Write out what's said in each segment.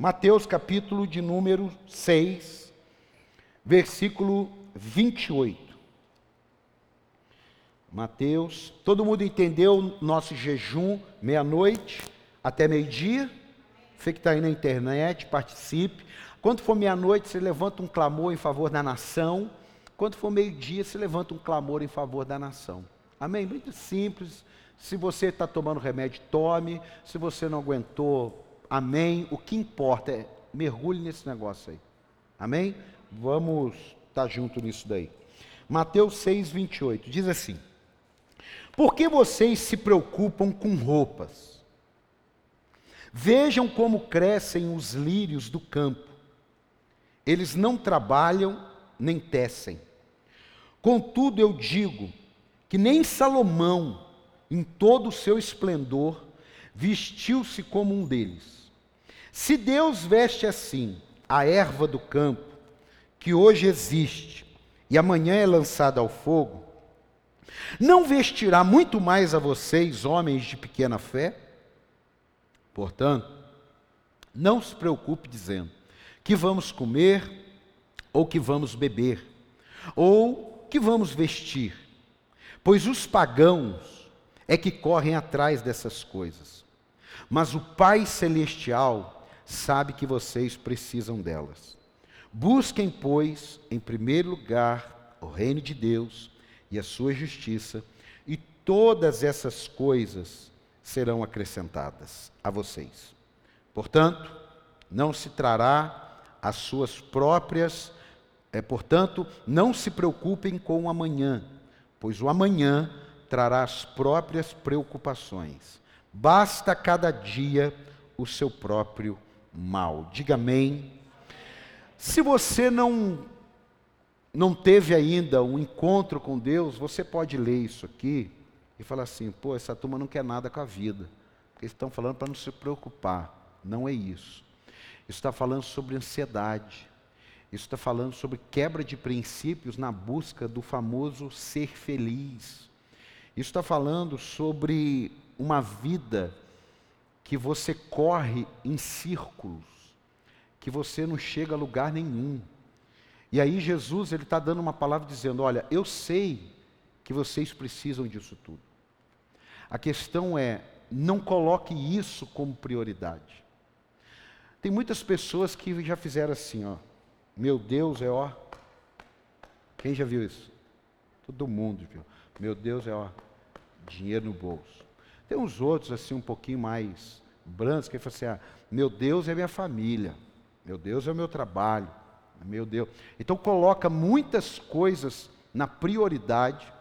Mateus capítulo de número 6, versículo 28. Mateus, todo mundo entendeu nosso jejum, meia-noite até meio-dia? Você que está aí na internet, participe. Quando for meia-noite, você levanta um clamor em favor da nação. Quando for meio-dia, você levanta um clamor em favor da nação. Amém? Muito simples. Se você está tomando remédio, tome. Se você não aguentou, amém. O que importa é mergulhe nesse negócio aí. Amém? Vamos estar tá junto nisso daí. Mateus 6, 28 diz assim: Por que vocês se preocupam com roupas? Vejam como crescem os lírios do campo. Eles não trabalham nem tecem. Contudo, eu digo que nem Salomão, em todo o seu esplendor, vestiu-se como um deles. Se Deus veste assim a erva do campo, que hoje existe e amanhã é lançada ao fogo, não vestirá muito mais a vocês, homens de pequena fé? Portanto, não se preocupe dizendo que vamos comer, ou que vamos beber, ou que vamos vestir, pois os pagãos é que correm atrás dessas coisas. Mas o Pai Celestial sabe que vocês precisam delas. Busquem, pois, em primeiro lugar o reino de Deus e a sua justiça, e todas essas coisas serão acrescentadas a vocês. Portanto, não se trará as suas próprias, é, portanto, não se preocupem com o amanhã, pois o amanhã trará as próprias preocupações. Basta cada dia o seu próprio mal. Diga amém. Se você não não teve ainda um encontro com Deus, você pode ler isso aqui e falar assim: pô, essa turma não quer nada com a vida. Eles estão falando para não se preocupar. Não é isso. Isso está falando sobre ansiedade. Isso está falando sobre quebra de princípios na busca do famoso ser feliz. Isso está falando sobre uma vida que você corre em círculos, que você não chega a lugar nenhum. E aí Jesus ele está dando uma palavra dizendo: olha, eu sei que vocês precisam disso tudo. A questão é, não coloque isso como prioridade. Tem muitas pessoas que já fizeram assim, ó. Meu Deus é ó. Quem já viu isso? Todo mundo viu. Meu Deus é ó. Dinheiro no bolso. Tem uns outros assim um pouquinho mais brancos que falam assim: ah, meu Deus é minha família. Meu Deus é o meu trabalho. Meu Deus. Então coloca muitas coisas na prioridade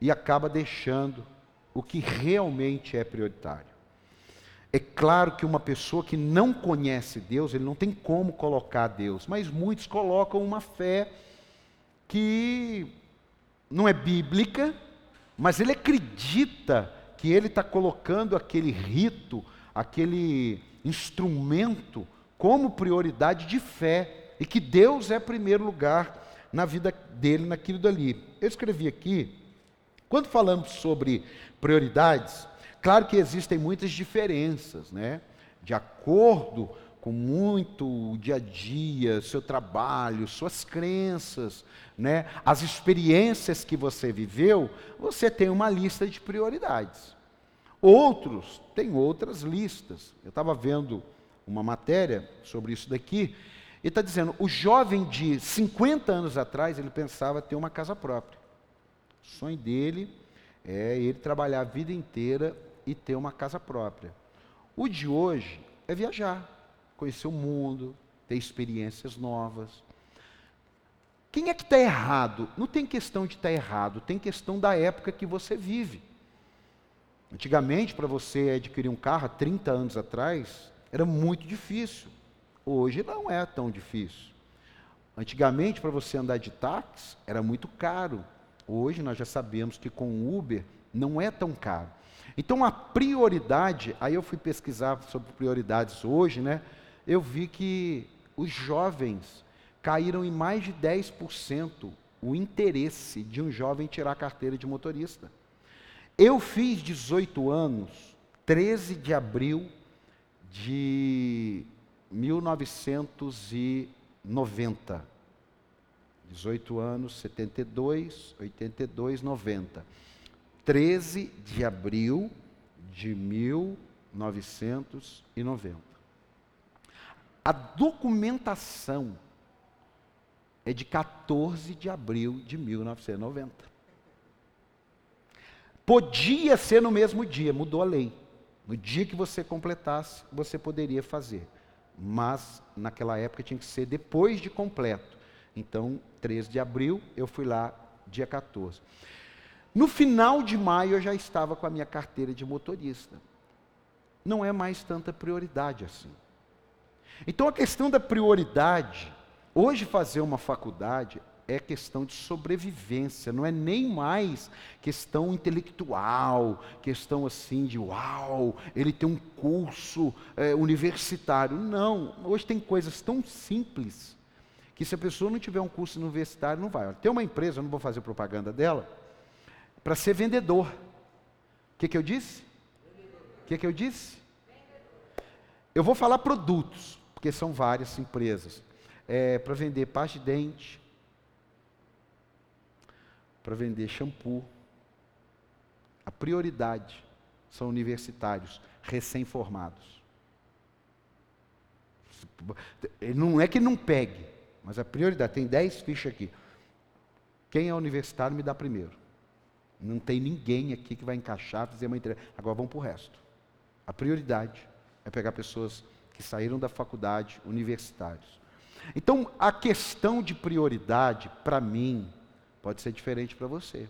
e acaba deixando o que realmente é prioritário. É claro que uma pessoa que não conhece Deus, ele não tem como colocar Deus, mas muitos colocam uma fé que não é bíblica, mas ele acredita que ele está colocando aquele rito, aquele instrumento, como prioridade de fé, e que Deus é primeiro lugar na vida dele, naquilo dali. Eu escrevi aqui, quando falamos sobre prioridades, claro que existem muitas diferenças, né? De acordo com muito dia a dia, seu trabalho, suas crenças, né? As experiências que você viveu, você tem uma lista de prioridades. Outros têm outras listas. Eu estava vendo uma matéria sobre isso daqui, e está dizendo, o jovem de 50 anos atrás, ele pensava ter uma casa própria. O sonho dele é ele trabalhar a vida inteira e ter uma casa própria. O de hoje é viajar, conhecer o mundo, ter experiências novas. Quem é que está errado? Não tem questão de estar tá errado, tem questão da época que você vive. Antigamente, para você adquirir um carro, há 30 anos atrás, era muito difícil. Hoje não é tão difícil. Antigamente, para você andar de táxi, era muito caro. Hoje nós já sabemos que com o Uber não é tão caro. Então a prioridade, aí eu fui pesquisar sobre prioridades hoje, né? Eu vi que os jovens caíram em mais de 10% o interesse de um jovem tirar a carteira de motorista. Eu fiz 18 anos, 13 de abril de 1990. 18 anos, 72, 82, 90. 13 de abril de 1990. A documentação é de 14 de abril de 1990. Podia ser no mesmo dia, mudou a lei. No dia que você completasse, você poderia fazer. Mas naquela época tinha que ser depois de completo. Então, 13 de abril, eu fui lá dia 14. No final de maio eu já estava com a minha carteira de motorista. Não é mais tanta prioridade assim. Então a questão da prioridade, hoje fazer uma faculdade é questão de sobrevivência, não é nem mais questão intelectual, questão assim de uau, ele tem um curso é, universitário. Não, hoje tem coisas tão simples que se a pessoa não tiver um curso universitário, não vai. Tem uma empresa, eu não vou fazer propaganda dela, para ser vendedor. O que, que eu disse? O que, que eu disse? Eu vou falar produtos, porque são várias empresas. É, para vender pasta de dente, para vender shampoo. A prioridade são universitários recém-formados. Não é que não pegue, mas a prioridade, tem 10 fichas aqui. Quem é universitário me dá primeiro. Não tem ninguém aqui que vai encaixar, fazer uma entrega. Agora vamos para o resto. A prioridade é pegar pessoas que saíram da faculdade, universitários. Então, a questão de prioridade, para mim, pode ser diferente para você.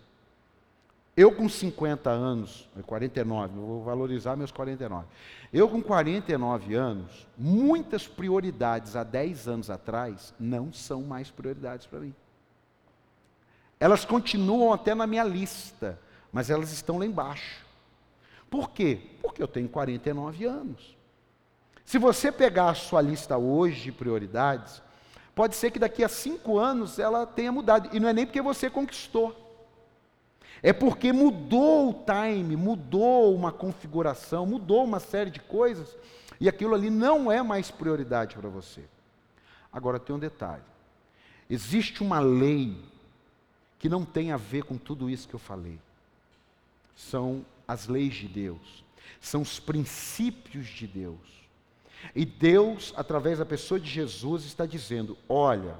Eu com 50 anos, 49, eu vou valorizar meus 49. Eu com 49 anos, muitas prioridades há 10 anos atrás não são mais prioridades para mim. Elas continuam até na minha lista, mas elas estão lá embaixo. Por quê? Porque eu tenho 49 anos. Se você pegar a sua lista hoje de prioridades, pode ser que daqui a cinco anos ela tenha mudado. E não é nem porque você conquistou. É porque mudou o time, mudou uma configuração, mudou uma série de coisas, e aquilo ali não é mais prioridade para você. Agora tem um detalhe: existe uma lei que não tem a ver com tudo isso que eu falei. São as leis de Deus, são os princípios de Deus. E Deus, através da pessoa de Jesus, está dizendo: olha,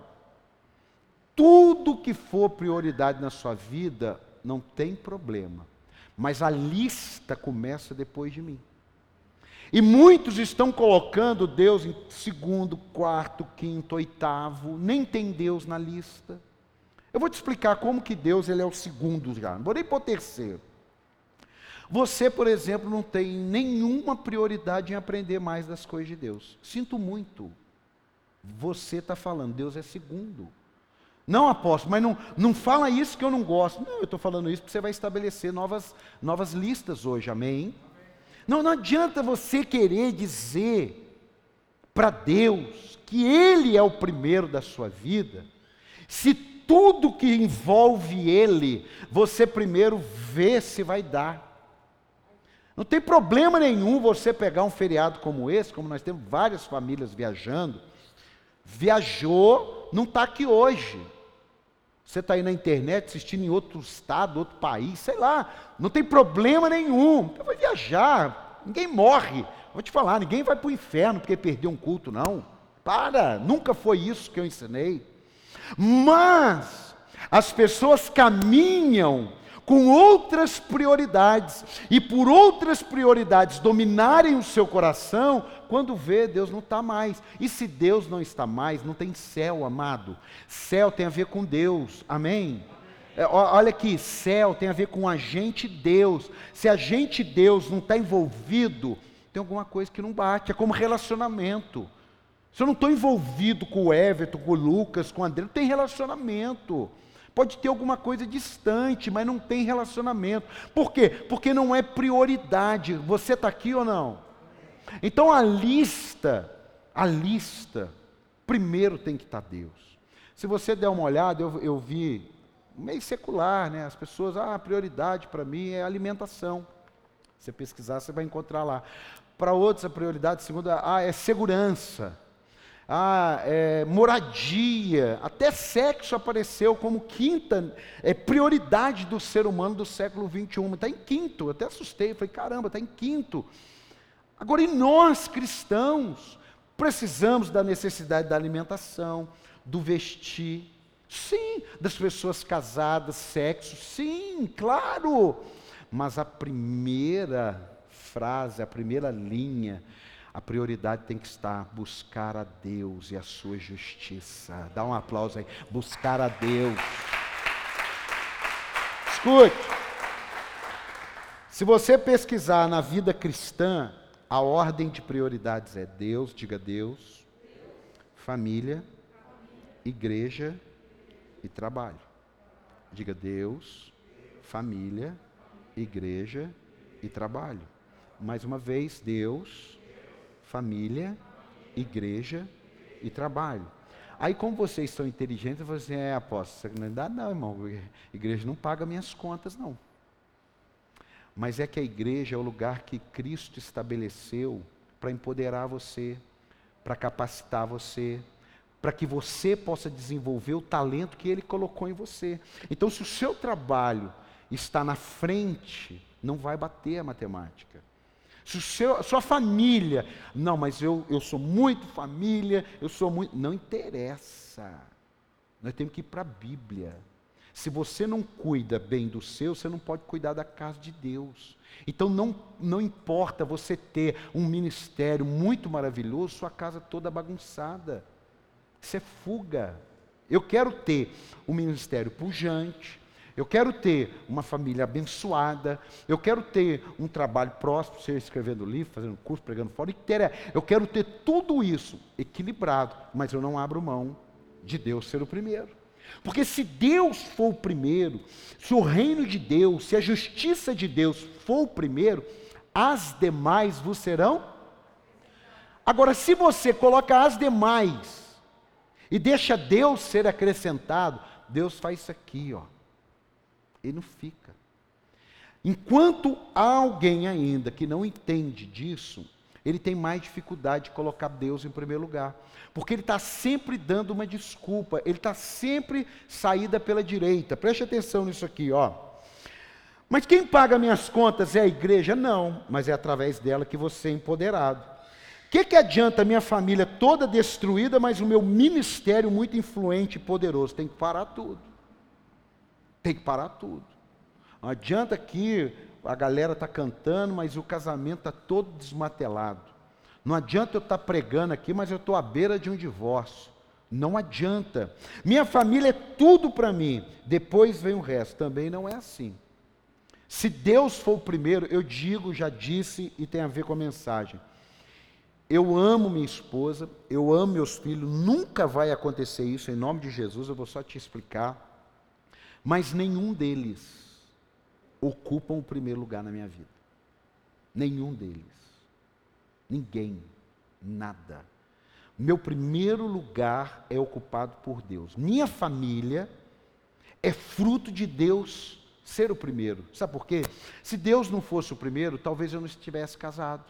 tudo que for prioridade na sua vida, não tem problema. Mas a lista começa depois de mim. E muitos estão colocando Deus em segundo, quarto, quinto, oitavo, nem tem Deus na lista. Eu vou te explicar como que Deus ele é o segundo já, não vou nem pôr terceiro. Você, por exemplo, não tem nenhuma prioridade em aprender mais das coisas de Deus. Sinto muito. Você está falando, Deus é segundo. Não, apóstolo, mas não, não fala isso que eu não gosto. Não, eu estou falando isso porque você vai estabelecer novas, novas listas hoje, amém? Não, não adianta você querer dizer para Deus que Ele é o primeiro da sua vida, se tudo que envolve Ele, você primeiro vê se vai dar. Não tem problema nenhum você pegar um feriado como esse, como nós temos várias famílias viajando, viajou, não está aqui hoje. Você está aí na internet assistindo em outro estado, outro país, sei lá, não tem problema nenhum. Então vai viajar, ninguém morre. Vou te falar, ninguém vai para o inferno porque perdeu um culto, não. Para, nunca foi isso que eu ensinei. Mas as pessoas caminham com outras prioridades, e por outras prioridades dominarem o seu coração, quando vê, Deus não está mais. E se Deus não está mais, não tem céu, amado. Céu tem a ver com Deus, amém? É, olha aqui, céu tem a ver com a gente Deus. Se a gente Deus não está envolvido, tem alguma coisa que não bate, é como relacionamento. Se eu não estou envolvido com o Everton, com o Lucas, com o André, não tem relacionamento. Pode ter alguma coisa distante, mas não tem relacionamento. Por quê? Porque não é prioridade. Você está aqui ou não? Então a lista, a lista, primeiro tem que estar tá Deus. Se você der uma olhada, eu, eu vi, meio secular, né? As pessoas, ah, a prioridade para mim é alimentação. Se você pesquisar, você vai encontrar lá. Para outros, a prioridade, segunda, ah, é segurança. Ah, é, moradia, até sexo apareceu como quinta é, prioridade do ser humano do século 21. Está em quinto, até assustei, falei, caramba, está em quinto. Agora, e nós cristãos, precisamos da necessidade da alimentação, do vestir, sim, das pessoas casadas, sexo, sim, claro. Mas a primeira frase, a primeira linha, a prioridade tem que estar buscar a Deus e a sua justiça. Dá um aplauso aí. Buscar a Deus. Escute. Se você pesquisar na vida cristã, a ordem de prioridades é Deus, diga Deus, família, igreja e trabalho. Diga Deus, família, igreja e trabalho. Mais uma vez, Deus, família, igreja e trabalho. Aí, como vocês são inteligentes, você é apóstolo, não dá não, irmão. A igreja não paga minhas contas, não. Mas é que a igreja é o lugar que Cristo estabeleceu para empoderar você, para capacitar você, para que você possa desenvolver o talento que Ele colocou em você. Então, se o seu trabalho está na frente, não vai bater a matemática. Se seu, sua família, não, mas eu, eu sou muito família, eu sou muito. Não interessa. Nós temos que ir para a Bíblia. Se você não cuida bem do seu, você não pode cuidar da casa de Deus. Então não, não importa você ter um ministério muito maravilhoso, sua casa toda bagunçada. Isso é fuga. Eu quero ter um ministério pujante, eu quero ter uma família abençoada, eu quero ter um trabalho próximo, seja escrevendo livro, fazendo curso, pregando fora, eu quero ter tudo isso equilibrado, mas eu não abro mão de Deus ser o primeiro. Porque se Deus for o primeiro, se o reino de Deus, se a justiça de Deus for o primeiro, as demais vos serão. Agora, se você coloca as demais e deixa Deus ser acrescentado, Deus faz isso aqui, ó. Ele não fica. Enquanto há alguém ainda que não entende disso, ele tem mais dificuldade de colocar Deus em primeiro lugar. Porque ele está sempre dando uma desculpa, ele está sempre saída pela direita. Preste atenção nisso aqui, ó. Mas quem paga minhas contas é a igreja? Não, mas é através dela que você é empoderado. O que, que adianta minha família toda destruída, mas o meu ministério muito influente e poderoso? Tem que parar tudo. Tem que parar tudo. Não adianta que a galera está cantando, mas o casamento está todo desmatelado. Não adianta eu estar tá pregando aqui, mas eu estou à beira de um divórcio. Não adianta. Minha família é tudo para mim. Depois vem o resto. Também não é assim. Se Deus for o primeiro, eu digo, já disse e tem a ver com a mensagem. Eu amo minha esposa, eu amo meus filhos, nunca vai acontecer isso em nome de Jesus, eu vou só te explicar. Mas nenhum deles ocupam o primeiro lugar na minha vida. Nenhum deles. Ninguém. Nada. Meu primeiro lugar é ocupado por Deus. Minha família é fruto de Deus ser o primeiro. Sabe por quê? Se Deus não fosse o primeiro, talvez eu não estivesse casado.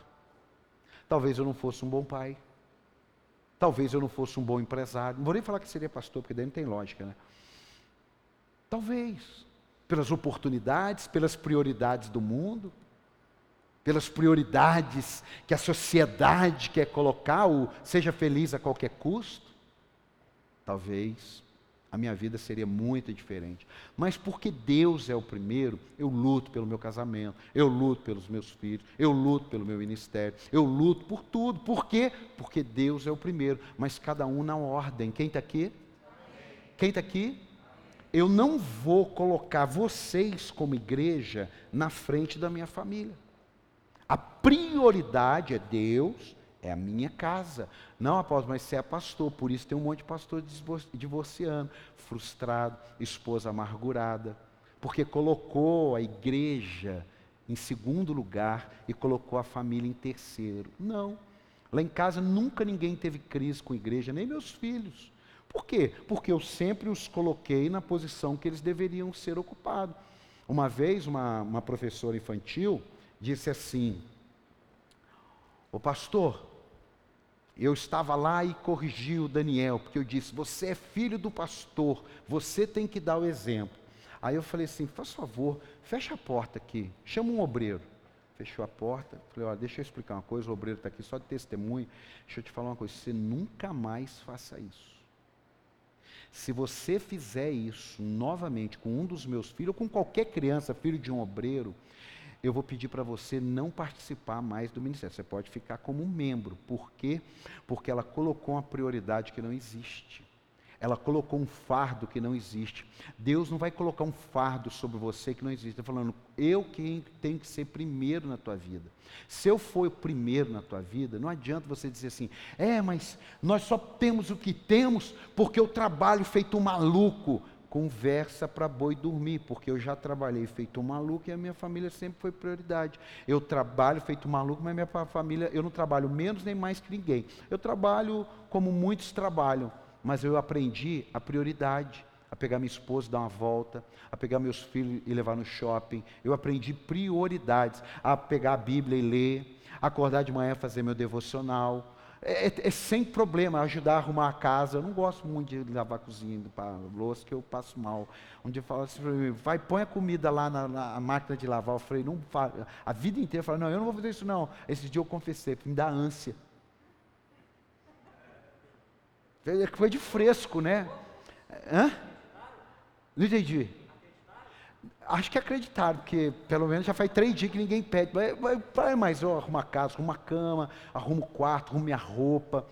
Talvez eu não fosse um bom pai. Talvez eu não fosse um bom empresário. Não vou nem falar que seria pastor, porque daí não tem lógica, né? Talvez. Pelas oportunidades, pelas prioridades do mundo, pelas prioridades que a sociedade quer colocar, o seja feliz a qualquer custo. Talvez a minha vida seria muito diferente. Mas porque Deus é o primeiro, eu luto pelo meu casamento, eu luto pelos meus filhos, eu luto pelo meu ministério, eu luto por tudo. Por quê? Porque Deus é o primeiro, mas cada um na ordem. Quem está aqui? Quem está aqui? Eu não vou colocar vocês como igreja na frente da minha família. A prioridade é Deus, é a minha casa. Não, apóstolo, mas você é pastor, por isso tem um monte de pastor divorciando, frustrado, esposa amargurada, porque colocou a igreja em segundo lugar e colocou a família em terceiro. Não. Lá em casa nunca ninguém teve crise com a igreja, nem meus filhos. Por quê? Porque eu sempre os coloquei na posição que eles deveriam ser ocupados. Uma vez, uma, uma professora infantil disse assim: O pastor, eu estava lá e corrigi o Daniel, porque eu disse: Você é filho do pastor, você tem que dar o exemplo. Aí eu falei assim: Faz favor, fecha a porta aqui, chama um obreiro. Fechou a porta, falei: Olha, deixa eu explicar uma coisa, o obreiro está aqui só de testemunho. Deixa eu te falar uma coisa: você nunca mais faça isso. Se você fizer isso novamente com um dos meus filhos, ou com qualquer criança, filho de um obreiro, eu vou pedir para você não participar mais do ministério. Você pode ficar como membro. Por quê? Porque ela colocou uma prioridade que não existe. Ela colocou um fardo que não existe. Deus não vai colocar um fardo sobre você que não existe. Está falando, eu quem tenho que ser primeiro na tua vida. Se eu for o primeiro na tua vida, não adianta você dizer assim, é, mas nós só temos o que temos porque eu trabalho feito um maluco conversa para boi dormir, porque eu já trabalhei feito um maluco e a minha família sempre foi prioridade. Eu trabalho feito um maluco, mas minha família, eu não trabalho menos nem mais que ninguém. Eu trabalho como muitos trabalham, mas eu aprendi a prioridade, a pegar minha esposa dar uma volta, a pegar meus filhos e levar no shopping. Eu aprendi prioridades, a pegar a Bíblia e ler, acordar de manhã fazer meu devocional, é, é, é, sem problema ajudar a arrumar a casa. Eu não gosto muito de lavar a cozinha, para louça, que eu passo mal. Um dia fala assim vai, põe a comida lá na, na máquina de lavar. Eu falei, não A vida inteira eu falei, não, eu não vou fazer isso não. Esse dia eu confessei, me dá ânsia. Foi de fresco, né? Hã? Não entendi. Acho que acreditaram, porque pelo menos já faz três dias que ninguém pede. Vai, mais eu arrumo a casa, arrumo a cama, arrumo o quarto, arrumo minha roupa.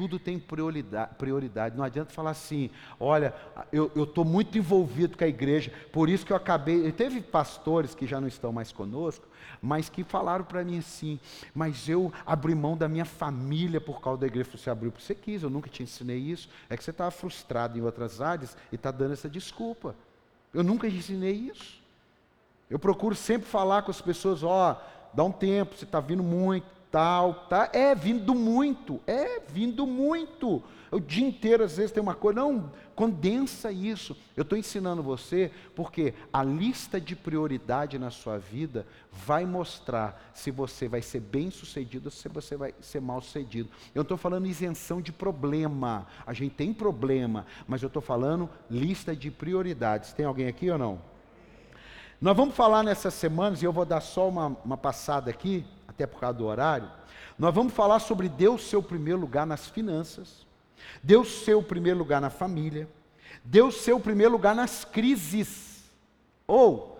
Tudo tem prioridade, prioridade. Não adianta falar assim, olha, eu estou muito envolvido com a igreja, por isso que eu acabei. Teve pastores que já não estão mais conosco, mas que falaram para mim assim, mas eu abri mão da minha família por causa da igreja. Você abriu porque você quis, eu nunca te ensinei isso. É que você estava frustrado em outras áreas e está dando essa desculpa. Eu nunca ensinei isso. Eu procuro sempre falar com as pessoas, ó, oh, dá um tempo, você está vindo muito, tal, tá? É vindo muito, é vindo muito. O dia inteiro, às vezes, tem uma coisa, não, condensa isso. Eu estou ensinando você, porque a lista de prioridade na sua vida vai mostrar se você vai ser bem sucedido ou se você vai ser mal sucedido. Eu estou falando isenção de problema. A gente tem problema, mas eu estou falando lista de prioridades. Tem alguém aqui ou não? Nós vamos falar nessas semanas, e eu vou dar só uma, uma passada aqui, até por causa do horário. Nós vamos falar sobre Deus ser o primeiro lugar nas finanças. Deus ser o primeiro lugar na família, Deus ser o primeiro lugar nas crises. Ou,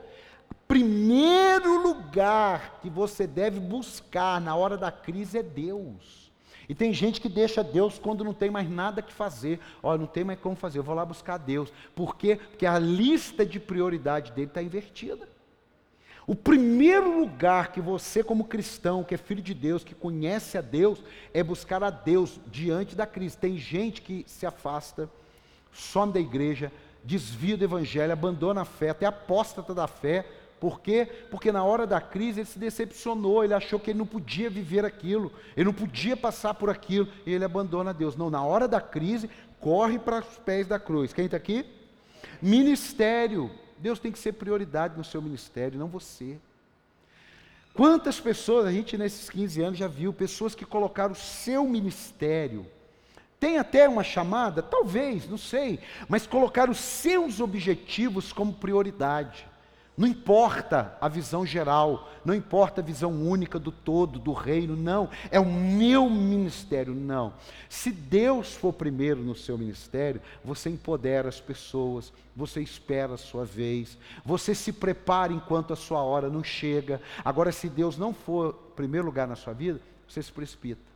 primeiro lugar que você deve buscar na hora da crise é Deus. E tem gente que deixa Deus quando não tem mais nada que fazer. Olha, não tem mais como fazer, eu vou lá buscar Deus. Por quê? Porque a lista de prioridade dele está invertida. O primeiro lugar que você, como cristão, que é filho de Deus, que conhece a Deus, é buscar a Deus diante da crise. Tem gente que se afasta, some da igreja, desvia do evangelho, abandona a fé, até apóstata da fé. Por quê? Porque na hora da crise ele se decepcionou, ele achou que ele não podia viver aquilo, ele não podia passar por aquilo, e ele abandona Deus. Não, na hora da crise, corre para os pés da cruz. Quem está aqui? Ministério. Deus tem que ser prioridade no seu ministério, não você. Quantas pessoas, a gente nesses 15 anos já viu, pessoas que colocaram o seu ministério, tem até uma chamada, talvez, não sei, mas colocaram os seus objetivos como prioridade. Não importa a visão geral, não importa a visão única do todo, do reino, não. É o meu ministério, não. Se Deus for primeiro no seu ministério, você empodera as pessoas, você espera a sua vez, você se prepara enquanto a sua hora não chega. Agora, se Deus não for primeiro lugar na sua vida, você se precipita.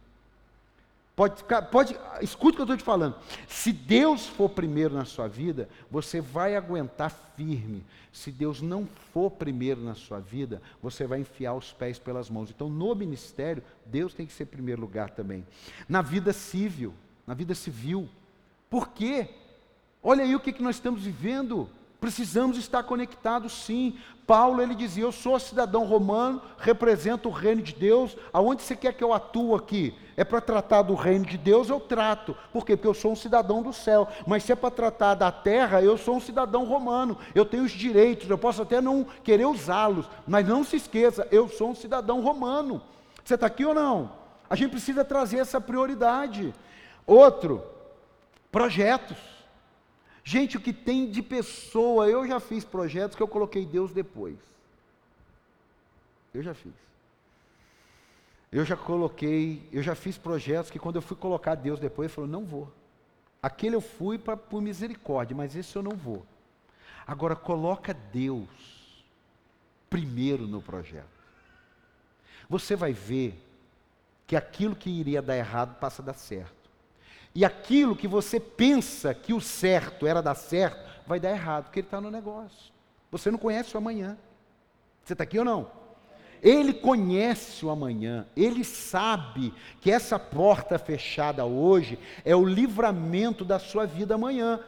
Pode ficar, pode, escuta o que eu estou te falando. Se Deus for primeiro na sua vida, você vai aguentar firme. Se Deus não for primeiro na sua vida, você vai enfiar os pés pelas mãos. Então, no ministério, Deus tem que ser primeiro lugar também. Na vida civil, na vida civil. Por quê? Olha aí o que, que nós estamos vivendo. Precisamos estar conectados sim. Paulo ele dizia: Eu sou cidadão romano, represento o reino de Deus. Aonde você quer que eu atue aqui? É para tratar do reino de Deus, eu trato. Por quê? Porque eu sou um cidadão do céu. Mas se é para tratar da terra, eu sou um cidadão romano. Eu tenho os direitos, eu posso até não querer usá-los. Mas não se esqueça, eu sou um cidadão romano. Você está aqui ou não? A gente precisa trazer essa prioridade. Outro, projetos. Gente, o que tem de pessoa, eu já fiz projetos que eu coloquei Deus depois. Eu já fiz. Eu já coloquei, eu já fiz projetos que quando eu fui colocar Deus depois, ele falou: não vou. Aquele eu fui pra, por misericórdia, mas esse eu não vou. Agora coloca Deus primeiro no projeto. Você vai ver que aquilo que iria dar errado passa a dar certo. E aquilo que você pensa que o certo era dar certo, vai dar errado, porque ele está no negócio. Você não conhece o amanhã. Você está aqui ou não? Ele conhece o amanhã, ele sabe que essa porta fechada hoje é o livramento da sua vida amanhã.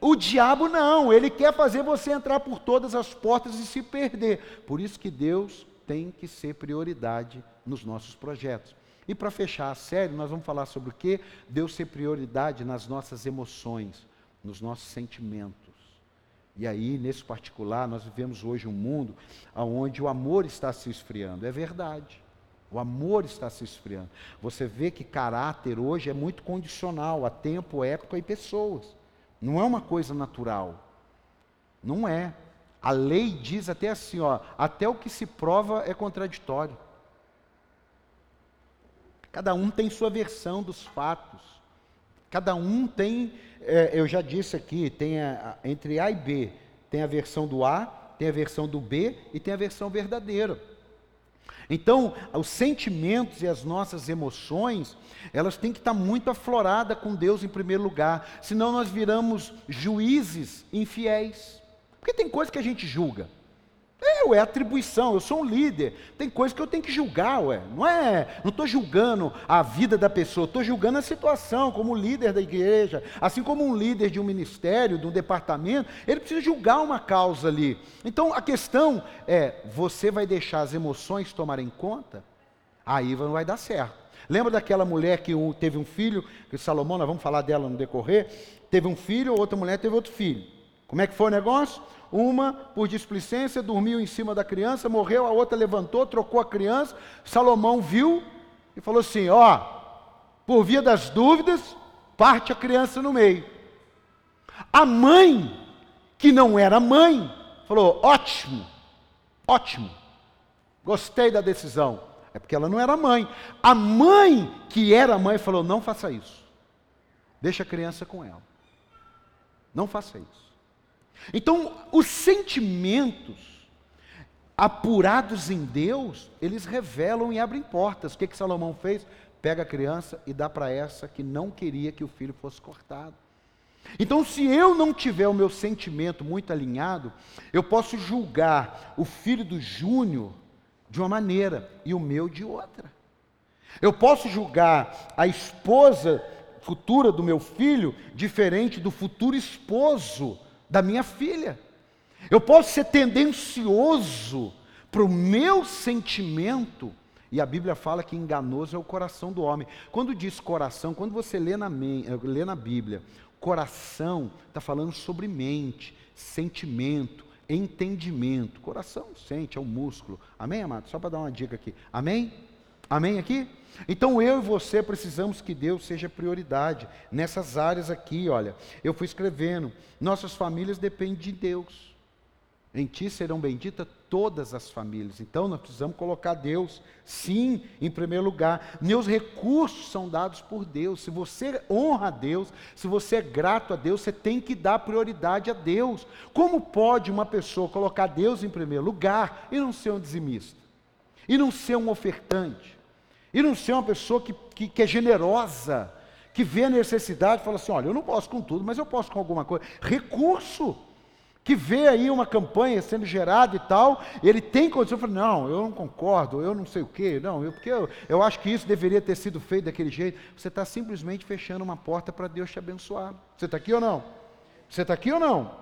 O diabo não, ele quer fazer você entrar por todas as portas e se perder. Por isso que Deus tem que ser prioridade nos nossos projetos. E para fechar a série, nós vamos falar sobre o que Deus ser prioridade nas nossas emoções, nos nossos sentimentos. E aí, nesse particular, nós vivemos hoje um mundo onde o amor está se esfriando. É verdade. O amor está se esfriando. Você vê que caráter hoje é muito condicional a tempo, época e pessoas. Não é uma coisa natural. Não é. A lei diz até assim, ó, até o que se prova é contraditório. Cada um tem sua versão dos fatos. Cada um tem, é, eu já disse aqui, tem a, entre A e B. Tem a versão do A, tem a versão do B e tem a versão verdadeira. Então, os sentimentos e as nossas emoções, elas têm que estar muito afloradas com Deus em primeiro lugar, senão nós viramos juízes infiéis. Porque tem coisa que a gente julga. É, ué, atribuição, eu sou um líder. Tem coisa que eu tenho que julgar, ué. Não é, não estou julgando a vida da pessoa, estou julgando a situação como líder da igreja. Assim como um líder de um ministério, de um departamento, ele precisa julgar uma causa ali. Então a questão é: você vai deixar as emoções tomarem conta? Aí não vai dar certo. Lembra daquela mulher que teve um filho, que Salomão, nós vamos falar dela no decorrer, teve um filho, outra mulher teve outro filho. Como é que foi o negócio? Uma, por displicência, dormiu em cima da criança, morreu, a outra levantou, trocou a criança. Salomão viu e falou assim: Ó, por via das dúvidas, parte a criança no meio. A mãe, que não era mãe, falou: Ótimo, ótimo, gostei da decisão. É porque ela não era mãe. A mãe, que era mãe, falou: Não faça isso. Deixa a criança com ela. Não faça isso. Então, os sentimentos apurados em Deus, eles revelam e abrem portas. O que, que Salomão fez? Pega a criança e dá para essa que não queria que o filho fosse cortado. Então, se eu não tiver o meu sentimento muito alinhado, eu posso julgar o filho do Júnior de uma maneira e o meu de outra. Eu posso julgar a esposa futura do meu filho diferente do futuro esposo da minha filha. Eu posso ser tendencioso para o meu sentimento, e a Bíblia fala que enganoso é o coração do homem. Quando diz coração, quando você lê na, lê na Bíblia, coração está falando sobre mente, sentimento, entendimento. Coração sente, é um músculo. Amém, amado? Só para dar uma dica aqui. Amém? Amém aqui? Então eu e você precisamos que Deus seja prioridade nessas áreas aqui, olha. Eu fui escrevendo, nossas famílias dependem de Deus. Em ti serão benditas todas as famílias. Então nós precisamos colocar Deus, sim, em primeiro lugar. Meus recursos são dados por Deus. Se você honra a Deus, se você é grato a Deus, você tem que dar prioridade a Deus. Como pode uma pessoa colocar Deus em primeiro lugar e não ser um dizimista? E não ser um ofertante? E não ser uma pessoa que, que, que é generosa, que vê a necessidade e fala assim: olha, eu não posso com tudo, mas eu posso com alguma coisa. Recurso. Que vê aí uma campanha sendo gerada e tal, ele tem condição de falar, não, eu não concordo, eu não sei o quê, não, eu, porque eu, eu acho que isso deveria ter sido feito daquele jeito. Você está simplesmente fechando uma porta para Deus te abençoar. Você está aqui ou não? Você está aqui ou não?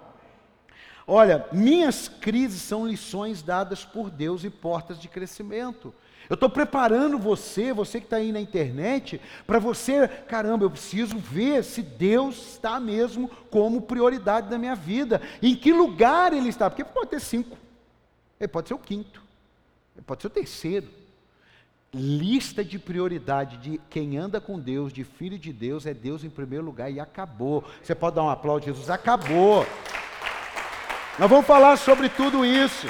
Olha, minhas crises são lições dadas por Deus e portas de crescimento. Eu estou preparando você, você que está aí na internet, para você, caramba, eu preciso ver se Deus está mesmo como prioridade da minha vida. Em que lugar Ele está? Porque pode ter cinco, ele pode ser o quinto, ele pode ser o terceiro. lista de prioridade de quem anda com Deus, de filho de Deus, é Deus em primeiro lugar e acabou. Você pode dar um aplauso, Jesus, acabou. Nós vamos falar sobre tudo isso.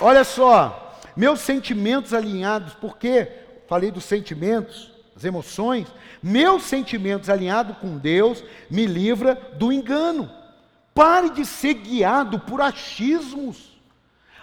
Olha só, meus sentimentos alinhados, porque falei dos sentimentos, as emoções, meus sentimentos alinhados com Deus me livra do engano. Pare de ser guiado por achismos.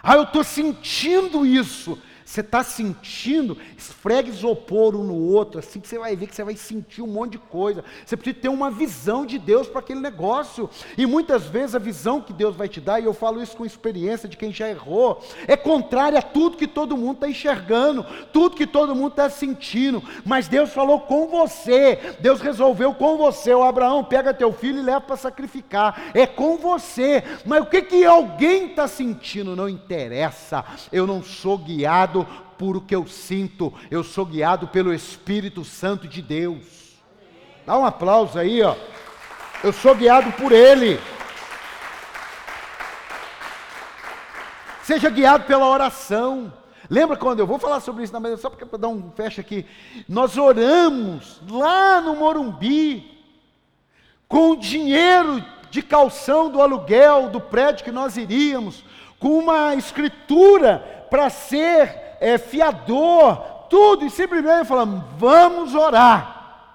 Ah, eu estou sentindo isso. Você está sentindo, esfregue isopor um no outro, assim que você vai ver que você vai sentir um monte de coisa. Você precisa ter uma visão de Deus para aquele negócio. E muitas vezes a visão que Deus vai te dar, e eu falo isso com experiência de quem já errou, é contrária a tudo que todo mundo está enxergando, tudo que todo mundo está sentindo. Mas Deus falou com você, Deus resolveu com você. O Abraão pega teu filho e leva para sacrificar. É com você. Mas o que, que alguém está sentindo? Não interessa. Eu não sou guiado guiado por o que eu sinto, eu sou guiado pelo Espírito Santo de Deus. Dá um aplauso aí, ó. Eu sou guiado por Ele. Seja guiado pela oração. Lembra quando eu vou falar sobre isso na mesa, só para dar um fecha aqui. Nós oramos lá no Morumbi, com o dinheiro de calção do aluguel do prédio que nós iríamos, com uma escritura para ser é, fiador, tudo, e simplesmente falamos: vamos orar,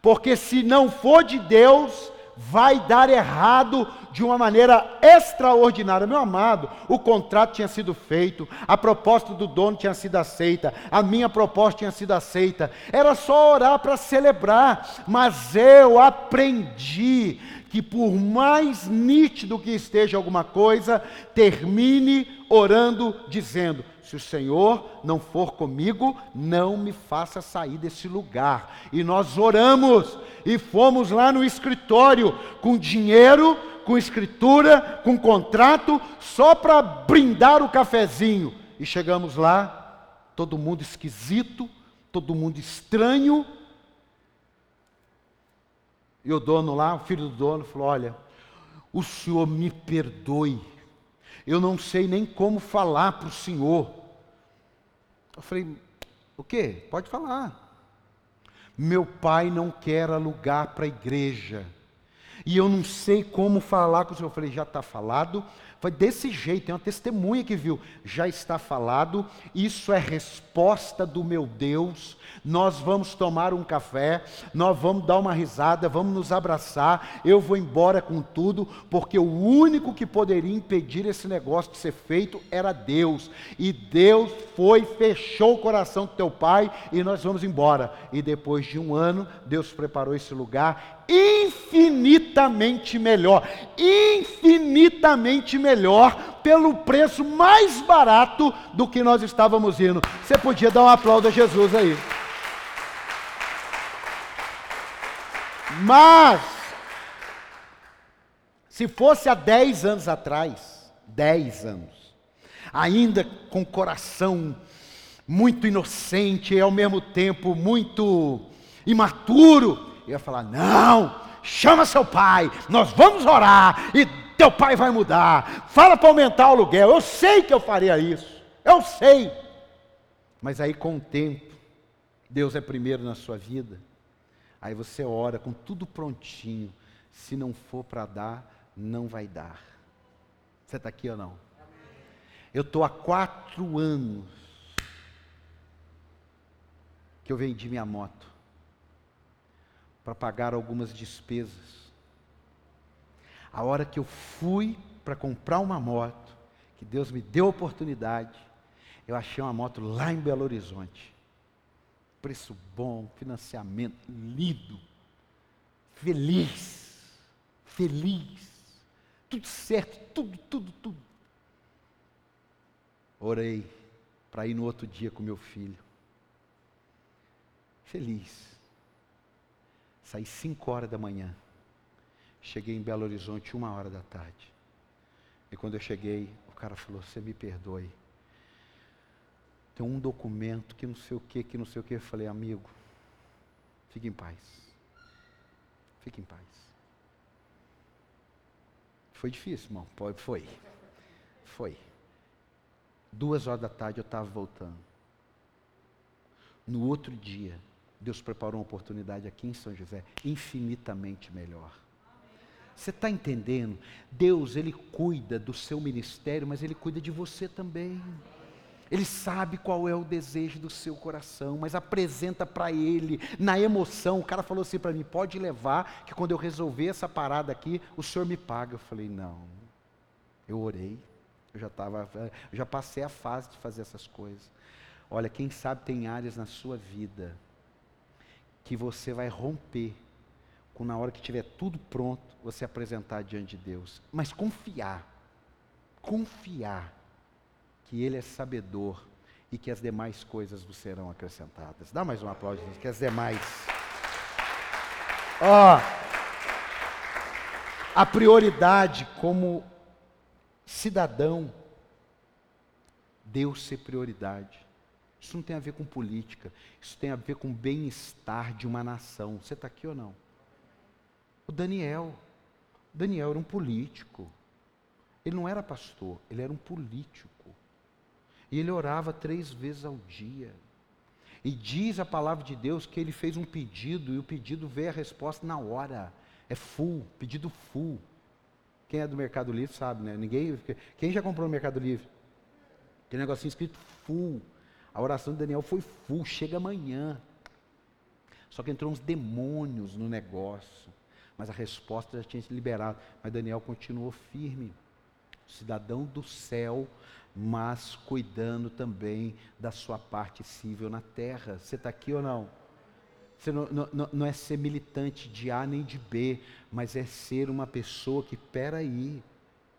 porque se não for de Deus, vai dar errado de uma maneira extraordinária. Meu amado, o contrato tinha sido feito, a proposta do dono tinha sido aceita, a minha proposta tinha sido aceita. Era só orar para celebrar, mas eu aprendi que por mais nítido que esteja alguma coisa, termine orando, dizendo: se o Senhor não for comigo, não me faça sair desse lugar. E nós oramos e fomos lá no escritório com dinheiro, com escritura, com contrato, só para brindar o cafezinho. E chegamos lá, todo mundo esquisito, todo mundo estranho, e o dono lá, o filho do dono, falou: Olha, o senhor me perdoe, eu não sei nem como falar para o senhor. Eu falei: O quê? Pode falar. Meu pai não quer alugar para a igreja. E eu não sei como falar com o senhor. Eu falei: Já está falado, foi desse jeito, tem uma testemunha que viu. Já está falado, isso é resposta do meu Deus. Nós vamos tomar um café, nós vamos dar uma risada, vamos nos abraçar. Eu vou embora com tudo, porque o único que poderia impedir esse negócio de ser feito era Deus. E Deus foi, fechou o coração do teu pai e nós vamos embora. E depois de um ano, Deus preparou esse lugar infinitamente melhor, infinitamente melhor, pelo preço mais barato do que nós estávamos indo. Você podia dar um aplauso a Jesus aí. Mas, se fosse há 10 anos atrás, 10 anos, ainda com coração muito inocente e ao mesmo tempo muito imaturo, ia falar: não, chama seu pai, nós vamos orar e teu pai vai mudar. Fala para aumentar o aluguel. Eu sei que eu faria isso, eu sei. Mas aí com o tempo, Deus é primeiro na sua vida. Aí você ora com tudo prontinho. Se não for para dar, não vai dar. Você está aqui ou não? Eu estou há quatro anos que eu vendi minha moto para pagar algumas despesas. A hora que eu fui para comprar uma moto, que Deus me deu a oportunidade, eu achei uma moto lá em Belo Horizonte. Preço bom, financiamento lindo, feliz, feliz, tudo certo, tudo, tudo, tudo. Orei para ir no outro dia com meu filho. Feliz Saí 5 horas da manhã. Cheguei em Belo Horizonte uma hora da tarde. E quando eu cheguei, o cara falou: Você me perdoe. Tem um documento que não sei o que, que não sei o que. Eu falei: Amigo, fique em paz. Fique em paz. Foi difícil, irmão. Foi. Foi. Duas horas da tarde eu estava voltando. No outro dia, Deus preparou uma oportunidade aqui em São José, infinitamente melhor. Você está entendendo? Deus, Ele cuida do seu ministério, mas Ele cuida de você também. Ele sabe qual é o desejo do seu coração, mas apresenta para ele, na emoção. O cara falou assim para mim: pode levar, que quando eu resolver essa parada aqui, o senhor me paga. Eu falei: não. Eu orei, eu já, tava, eu já passei a fase de fazer essas coisas. Olha, quem sabe tem áreas na sua vida que você vai romper, com na hora que tiver tudo pronto, você apresentar diante de Deus. Mas confiar, confiar que Ele é sabedor e que as demais coisas vos serão acrescentadas. Dá mais um aplauso, gente, que as demais. Ó, oh, a prioridade como cidadão, Deus ser prioridade. Isso não tem a ver com política, isso tem a ver com o bem-estar de uma nação. Você está aqui ou não? O Daniel. Daniel era um político. Ele não era pastor, ele era um político. E ele orava três vezes ao dia. E diz a palavra de Deus que ele fez um pedido e o pedido veio a resposta na hora. É full, pedido full. Quem é do Mercado Livre sabe, né? Ninguém, quem já comprou no Mercado Livre? Tem um negocinho escrito full. A oração de Daniel foi full, chega amanhã. Só que entrou uns demônios no negócio. Mas a resposta já tinha se liberado. Mas Daniel continuou firme. Cidadão do céu, mas cuidando também da sua parte civil na terra. Você está aqui ou não? Você não, não, não, é ser militante de A nem de B, mas é ser uma pessoa que, peraí,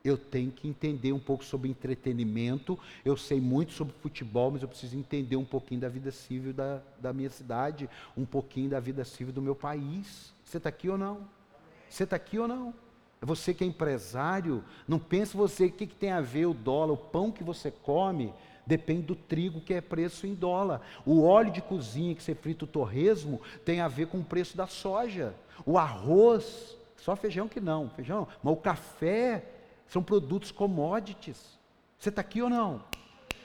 eu tenho que entender um pouco sobre entretenimento, eu sei muito sobre futebol, mas eu preciso entender um pouquinho da vida civil da, da minha cidade, um pouquinho da vida civil do meu país. Você está aqui ou não? Você está aqui ou não? É você que é empresário, não pense você o que, que tem a ver o dólar, o pão que você come depende do trigo que é preço em dólar. O óleo de cozinha que você frita o torresmo tem a ver com o preço da soja. O arroz, só feijão que não, feijão, mas o café são produtos commodities. Você está aqui ou não?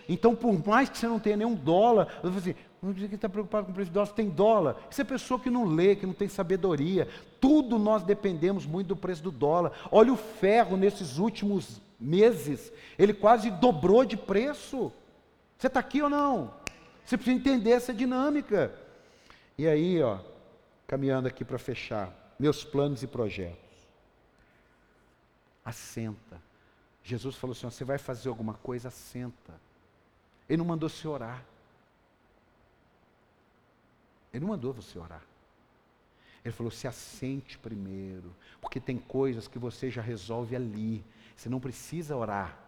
Então, por mais que você não tenha nenhum dólar, eu vou assim, dizer que está preocupado com o preço do dólar, tem dólar. Isso é pessoa que não lê, que não tem sabedoria. Tudo nós dependemos muito do preço do dólar. Olha o ferro nesses últimos meses, ele quase dobrou de preço. Você está aqui ou não? Você precisa entender essa dinâmica. E aí, ó, caminhando aqui para fechar, meus planos e projetos. Assenta. Jesus falou assim: você vai fazer alguma coisa, assenta. Ele não mandou se orar. Ele não mandou você orar. Ele falou: se assente primeiro, porque tem coisas que você já resolve ali. Você não precisa orar.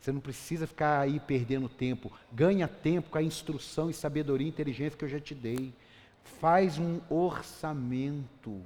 Você não precisa ficar aí perdendo tempo. Ganha tempo com a instrução e sabedoria e inteligência que eu já te dei. Faz um orçamento.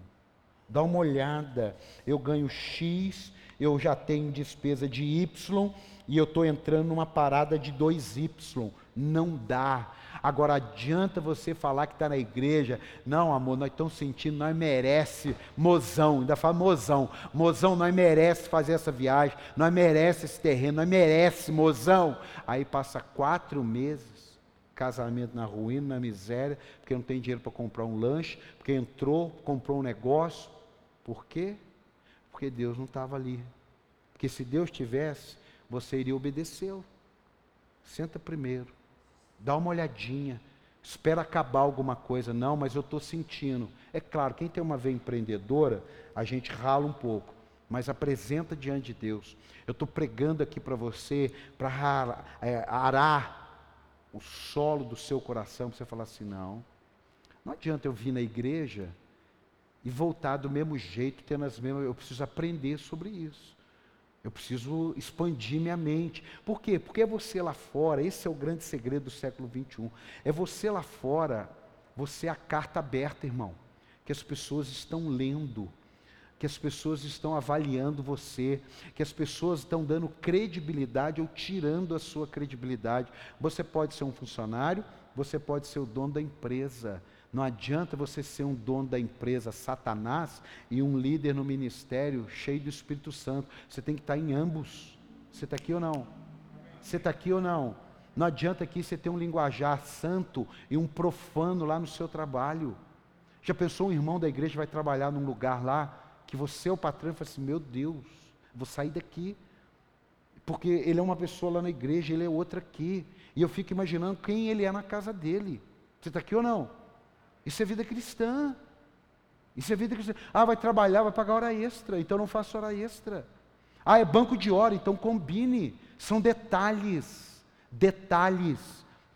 Dá uma olhada. Eu ganho X, eu já tenho despesa de Y e eu estou entrando numa parada de 2Y. Não dá. Agora adianta você falar que está na igreja. Não, amor, nós estamos sentindo, nós merece mozão, ainda fala mozão. Mozão, nós merece fazer essa viagem, nós merece esse terreno, nós merece mozão. Aí passa quatro meses, casamento na ruína, na miséria, porque não tem dinheiro para comprar um lanche, porque entrou, comprou um negócio. Por quê? Porque Deus não estava ali. Porque se Deus tivesse, você iria obedecê-lo. Senta primeiro dá uma olhadinha, espera acabar alguma coisa. Não, mas eu estou sentindo. É claro, quem tem uma veia empreendedora, a gente rala um pouco, mas apresenta diante de Deus. Eu estou pregando aqui para você, para é, arar o solo do seu coração, para você falar assim: não, não adianta eu vir na igreja e voltar do mesmo jeito, tendo as mesmas. Eu preciso aprender sobre isso. Eu preciso expandir minha mente. Por quê? Porque é você lá fora, esse é o grande segredo do século 21. É você lá fora, você é a carta aberta, irmão, que as pessoas estão lendo, que as pessoas estão avaliando você, que as pessoas estão dando credibilidade ou tirando a sua credibilidade. Você pode ser um funcionário, você pode ser o dono da empresa, não adianta você ser um dono da empresa Satanás e um líder no ministério cheio do Espírito Santo. Você tem que estar em ambos. Você está aqui ou não? Você está aqui ou não? Não adianta aqui você ter um linguajar santo e um profano lá no seu trabalho. Já pensou um irmão da igreja vai trabalhar num lugar lá que você é o patrão e fala assim: meu Deus, vou sair daqui. Porque ele é uma pessoa lá na igreja, ele é outra aqui. E eu fico imaginando quem ele é na casa dele. Você está aqui ou não? Isso é vida cristã. Isso é vida cristã. Ah, vai trabalhar, vai pagar hora extra, então não faça hora extra. Ah, é banco de hora, então combine. São detalhes, detalhes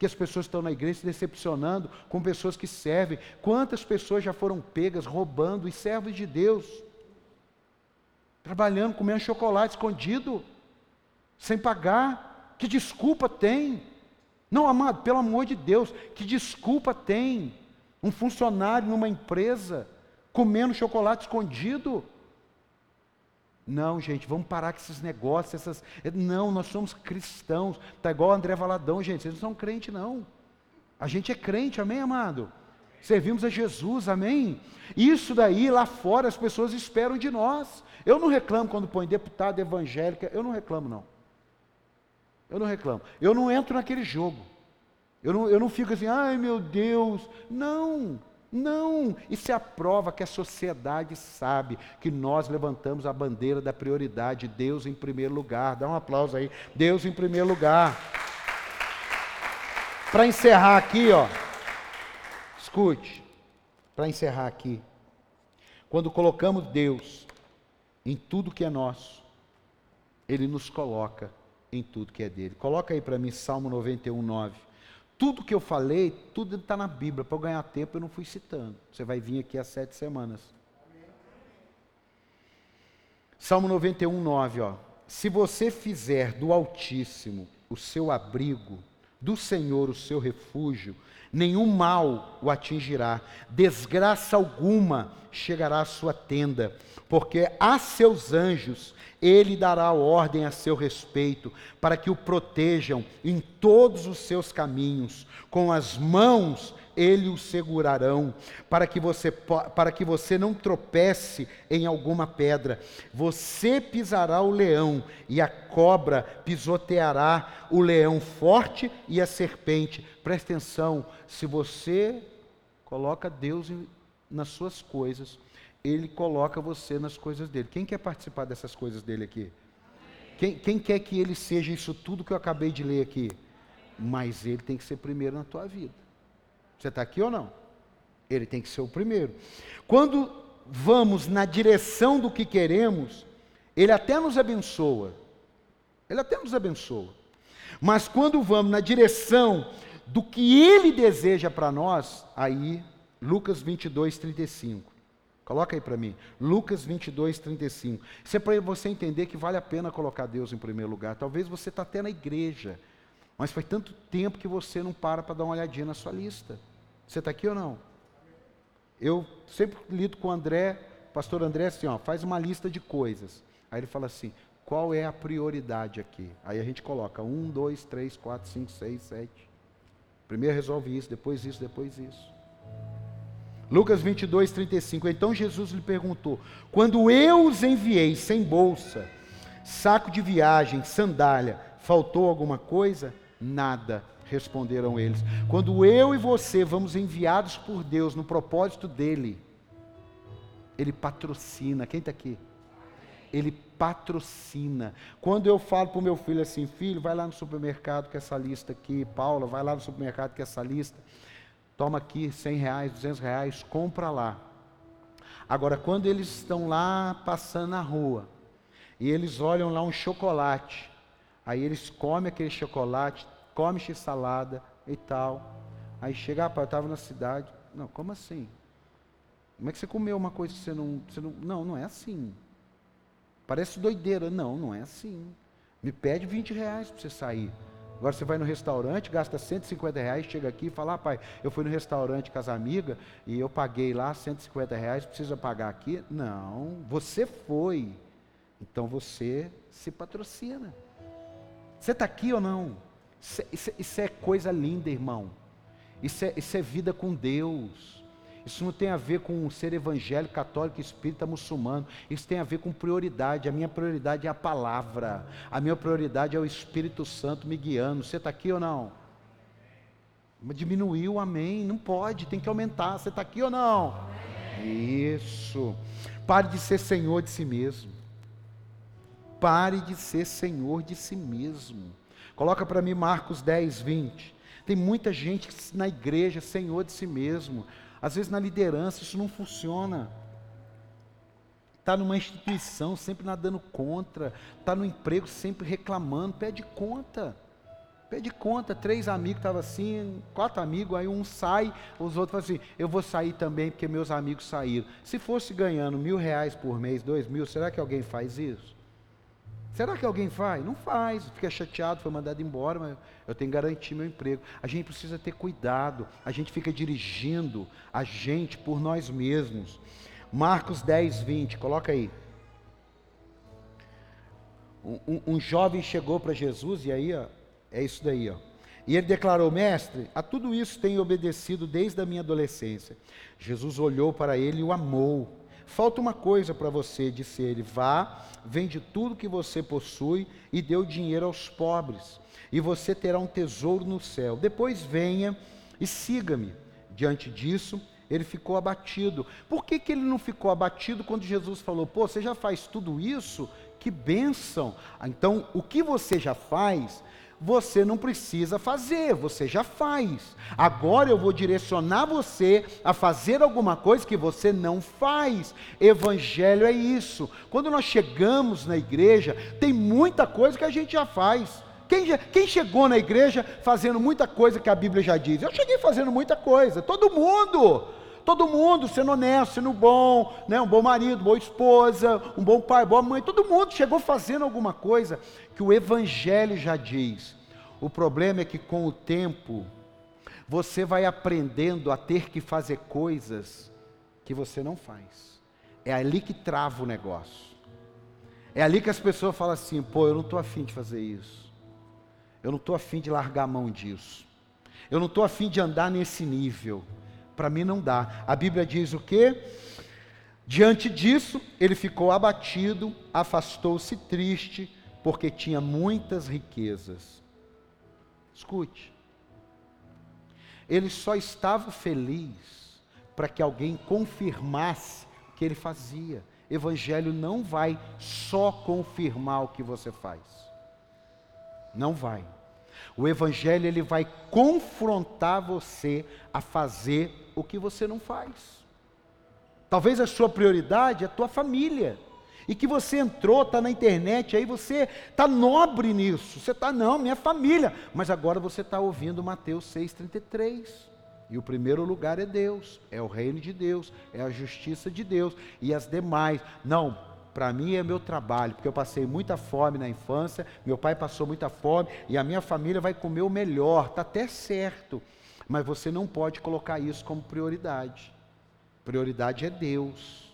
que as pessoas estão na igreja se decepcionando com pessoas que servem. Quantas pessoas já foram pegas roubando e servos de Deus? Trabalhando, comendo chocolate escondido, sem pagar. Que desculpa tem? Não, amado, pelo amor de Deus, que desculpa tem um funcionário numa empresa comendo chocolate escondido? Não, gente, vamos parar com esses negócios, essas. Não, nós somos cristãos. Está igual o André Valadão, gente. Vocês não são crente, não. A gente é crente, amém, amado? Servimos a Jesus, amém? Isso daí lá fora as pessoas esperam de nós. Eu não reclamo quando põe deputada evangélica, eu não reclamo, não. Eu não reclamo. Eu não entro naquele jogo. Eu não, eu não fico assim, ai meu Deus. Não, não. Isso é a prova que a sociedade sabe que nós levantamos a bandeira da prioridade. Deus em primeiro lugar. Dá um aplauso aí. Deus em primeiro lugar. Para encerrar aqui, ó. Escute. Para encerrar aqui. Quando colocamos Deus em tudo que é nosso, Ele nos coloca em tudo que é dele. Coloca aí para mim Salmo 91, 9. Tudo que eu falei, tudo está na Bíblia. Para eu ganhar tempo, eu não fui citando. Você vai vir aqui há sete semanas. Salmo 91, 9. Ó. Se você fizer do Altíssimo o seu abrigo, do Senhor o seu refúgio, nenhum mal o atingirá, desgraça alguma chegará à sua tenda, porque a seus anjos ele dará ordem a seu respeito, para que o protejam em todos os seus caminhos. Com as mãos ele o segurarão, para que você, para que você não tropece em alguma pedra. Você pisará o leão, e a cobra pisoteará o leão forte e a serpente. Presta atenção, se você coloca Deus nas suas coisas, ele coloca você nas coisas dele. Quem quer participar dessas coisas dele aqui? Quem, quem, quer que ele seja isso tudo que eu acabei de ler aqui? Mas ele tem que ser primeiro na tua vida. Você está aqui ou não? Ele tem que ser o primeiro. Quando vamos na direção do que queremos, ele até nos abençoa. Ele até nos abençoa. Mas quando vamos na direção do que ele deseja para nós, aí, Lucas 22, 35. Coloca aí para mim. Lucas 22, 35. Isso é para você entender que vale a pena colocar Deus em primeiro lugar. Talvez você está até na igreja, mas faz tanto tempo que você não para para dar uma olhadinha na sua lista. Você está aqui ou não? Eu sempre lido com o André, pastor André, assim, ó, faz uma lista de coisas. Aí ele fala assim, qual é a prioridade aqui? Aí a gente coloca um, dois, três, quatro, cinco, seis, sete. Primeiro resolve isso, depois isso, depois isso. Lucas 22, 35. Então Jesus lhe perguntou: Quando eu os enviei sem bolsa, saco de viagem, sandália, faltou alguma coisa? Nada, responderam eles. Quando eu e você vamos enviados por Deus no propósito dele, ele patrocina. Quem está aqui? Ele patrocina. Quando eu falo para o meu filho assim, filho, vai lá no supermercado com essa lista aqui, Paula, vai lá no supermercado com essa lista toma aqui 100 reais, 200 reais, compra lá. Agora, quando eles estão lá passando na rua, e eles olham lá um chocolate, aí eles comem aquele chocolate, comem salada e tal. Aí chega, ah, pai, eu estava na cidade. Não, como assim? Como é que você comeu uma coisa que você não, você não. Não, não é assim. Parece doideira. Não, não é assim. Me pede 20 reais para você sair. Agora você vai no restaurante, gasta 150 reais, chega aqui e fala, ah, pai, eu fui no restaurante com as amigas e eu paguei lá 150 reais, precisa pagar aqui? Não, você foi. Então você se patrocina. Você está aqui ou não? Isso, é, isso, é, isso, é coisa linda, irmão. Isso é, isso é vida com Deus. Isso não tem a ver com ser evangélico, católico, espírita, muçulmano. Isso tem a ver com prioridade. A minha prioridade é a palavra. A minha prioridade é o Espírito Santo me guiando. Você está aqui ou não? Diminuiu, amém. Não pode, tem que aumentar. Você está aqui ou não? Isso. Pare de ser senhor de si mesmo. Pare de ser senhor de si mesmo. Coloca para mim Marcos 10, 20. Tem muita gente na igreja senhor de si mesmo. Às vezes na liderança isso não funciona. Está numa instituição sempre nadando contra, está no emprego sempre reclamando, pede conta. Pede conta, três amigos estavam assim, quatro amigos, aí um sai, os outros falam assim, eu vou sair também porque meus amigos saíram. Se fosse ganhando mil reais por mês, dois mil, será que alguém faz isso? Será que alguém faz? Não faz, fica chateado, foi mandado embora, mas eu tenho que garantir meu emprego. A gente precisa ter cuidado, a gente fica dirigindo a gente por nós mesmos. Marcos 10, 20, coloca aí. Um, um, um jovem chegou para Jesus, e aí ó, é isso daí, ó. E ele declarou: Mestre, a tudo isso tenho obedecido desde a minha adolescência. Jesus olhou para ele e o amou. Falta uma coisa para você, disse ele: vá, vende tudo que você possui e dê o dinheiro aos pobres, e você terá um tesouro no céu. Depois venha e siga-me. Diante disso, ele ficou abatido. Por que, que ele não ficou abatido quando Jesus falou: pô, você já faz tudo isso? Que bênção! Então, o que você já faz, você não precisa fazer, você já faz. Agora eu vou direcionar você a fazer alguma coisa que você não faz. Evangelho é isso. Quando nós chegamos na igreja, tem muita coisa que a gente já faz. Quem, já, quem chegou na igreja fazendo muita coisa que a Bíblia já diz? Eu cheguei fazendo muita coisa, todo mundo. Todo mundo sendo honesto, sendo bom, né? um bom marido, boa esposa, um bom pai, boa mãe, todo mundo chegou fazendo alguma coisa que o Evangelho já diz. O problema é que com o tempo, você vai aprendendo a ter que fazer coisas que você não faz. É ali que trava o negócio. É ali que as pessoas falam assim: pô, eu não estou afim de fazer isso. Eu não estou afim de largar a mão disso. Eu não estou afim de andar nesse nível. Para mim não dá. A Bíblia diz o quê? Diante disso, ele ficou abatido, afastou-se triste, porque tinha muitas riquezas. Escute. Ele só estava feliz para que alguém confirmasse o que ele fazia. Evangelho não vai só confirmar o que você faz. Não vai. O evangelho ele vai confrontar você a fazer o que você não faz. Talvez a sua prioridade é a tua família. E que você entrou, está na internet, aí você está nobre nisso. Você está, não, minha família. Mas agora você está ouvindo Mateus 6,33. E o primeiro lugar é Deus, é o reino de Deus, é a justiça de Deus. E as demais, não, para mim é meu trabalho, porque eu passei muita fome na infância, meu pai passou muita fome e a minha família vai comer o melhor, está até certo, mas você não pode colocar isso como prioridade. Prioridade é Deus.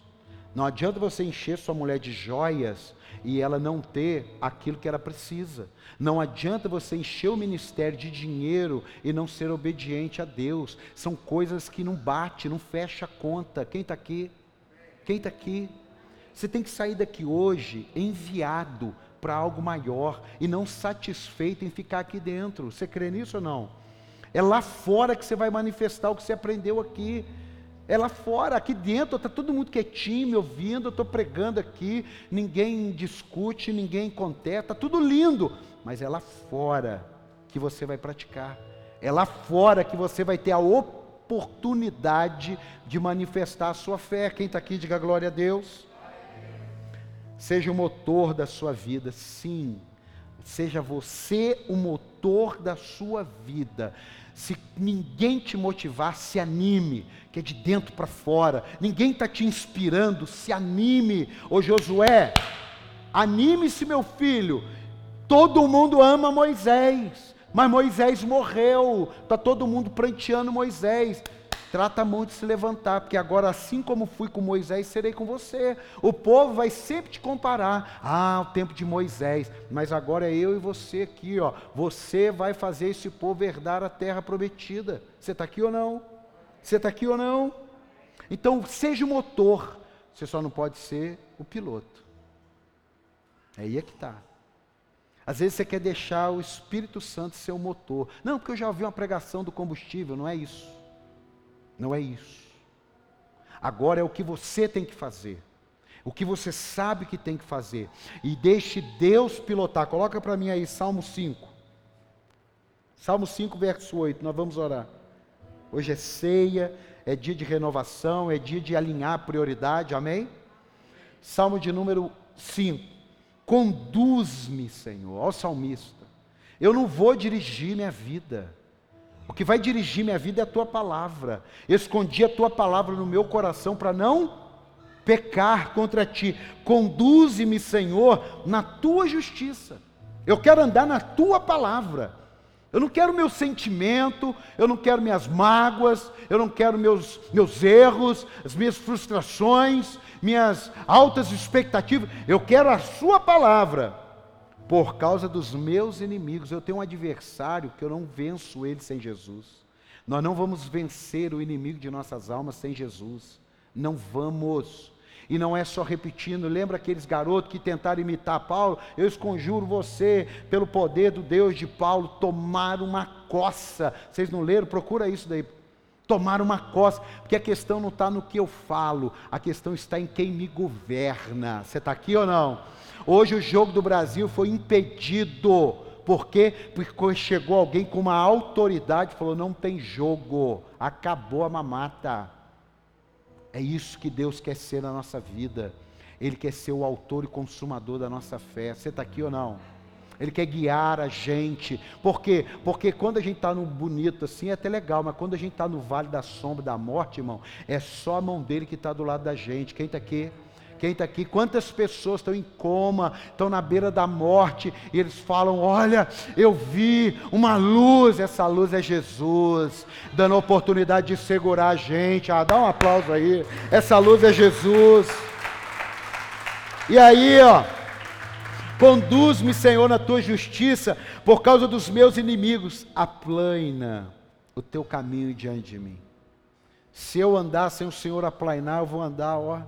Não adianta você encher sua mulher de joias e ela não ter aquilo que ela precisa. Não adianta você encher o ministério de dinheiro e não ser obediente a Deus. São coisas que não bate, não fecha a conta. Quem está aqui? Quem está aqui? Você tem que sair daqui hoje enviado para algo maior e não satisfeito em ficar aqui dentro. Você crê nisso ou não? É lá fora que você vai manifestar o que você aprendeu aqui. É lá fora, aqui dentro está todo mundo quietinho, me ouvindo, eu estou pregando aqui, ninguém discute, ninguém contesta, tudo lindo, mas é lá fora que você vai praticar. É lá fora que você vai ter a oportunidade de manifestar a sua fé. Quem está aqui, diga glória a Deus seja o motor da sua vida, sim. Seja você o motor da sua vida. Se ninguém te motivar, se anime, que é de dentro para fora. Ninguém está te inspirando, se anime. Ô Josué, anime-se, meu filho. Todo mundo ama Moisés, mas Moisés morreu. Está todo mundo pranteando Moisés. Trata mão de se levantar, porque agora, assim como fui com Moisés, serei com você. O povo vai sempre te comparar. Ah, o tempo de Moisés, mas agora é eu e você aqui, ó. Você vai fazer esse povo herdar a terra prometida. Você está aqui ou não? Você está aqui ou não? Então, seja o motor, você só não pode ser o piloto. É aí é que está. Às vezes você quer deixar o Espírito Santo ser o motor. Não, porque eu já ouvi uma pregação do combustível, não é isso. Não é isso. Agora é o que você tem que fazer. O que você sabe que tem que fazer. E deixe Deus pilotar. Coloca para mim aí Salmo 5. Salmo 5, verso 8. Nós vamos orar. Hoje é ceia, é dia de renovação, é dia de alinhar prioridade. Amém? Salmo de número 5. Conduz-me, Senhor. Olha o salmista. Eu não vou dirigir minha vida. O que vai dirigir minha vida é a tua palavra. Escondi a tua palavra no meu coração para não pecar contra ti. Conduze-me, Senhor, na tua justiça. Eu quero andar na tua palavra. Eu não quero meu sentimento, eu não quero minhas mágoas, eu não quero meus, meus erros, as minhas frustrações, minhas altas expectativas. Eu quero a Sua palavra. Por causa dos meus inimigos, eu tenho um adversário que eu não venço ele sem Jesus. Nós não vamos vencer o inimigo de nossas almas sem Jesus. Não vamos. E não é só repetindo, lembra aqueles garotos que tentaram imitar Paulo? Eu esconjuro você, pelo poder do Deus de Paulo, tomar uma coça. Vocês não leram? Procura isso daí. Tomar uma coça, porque a questão não está no que eu falo, a questão está em quem me governa. Você está aqui ou não? Hoje o jogo do Brasil foi impedido. Por quê? Porque chegou alguém com uma autoridade e falou: não tem jogo, acabou a mamata. É isso que Deus quer ser na nossa vida. Ele quer ser o autor e consumador da nossa fé. Você está aqui ou não? Ele quer guiar a gente. Por quê? Porque quando a gente está no bonito assim é até legal, mas quando a gente está no vale da sombra da morte, irmão, é só a mão dele que está do lado da gente. Quem está aqui? Quem está aqui? Quantas pessoas estão em coma, estão na beira da morte, e eles falam: Olha, eu vi uma luz, essa luz é Jesus, dando a oportunidade de segurar a gente. Ah, dá um aplauso aí. Essa luz é Jesus. E aí, ó, conduz-me, Senhor, na tua justiça, por causa dos meus inimigos, aplana o teu caminho diante de mim. Se eu andar sem o Senhor aplainar, eu vou andar, ó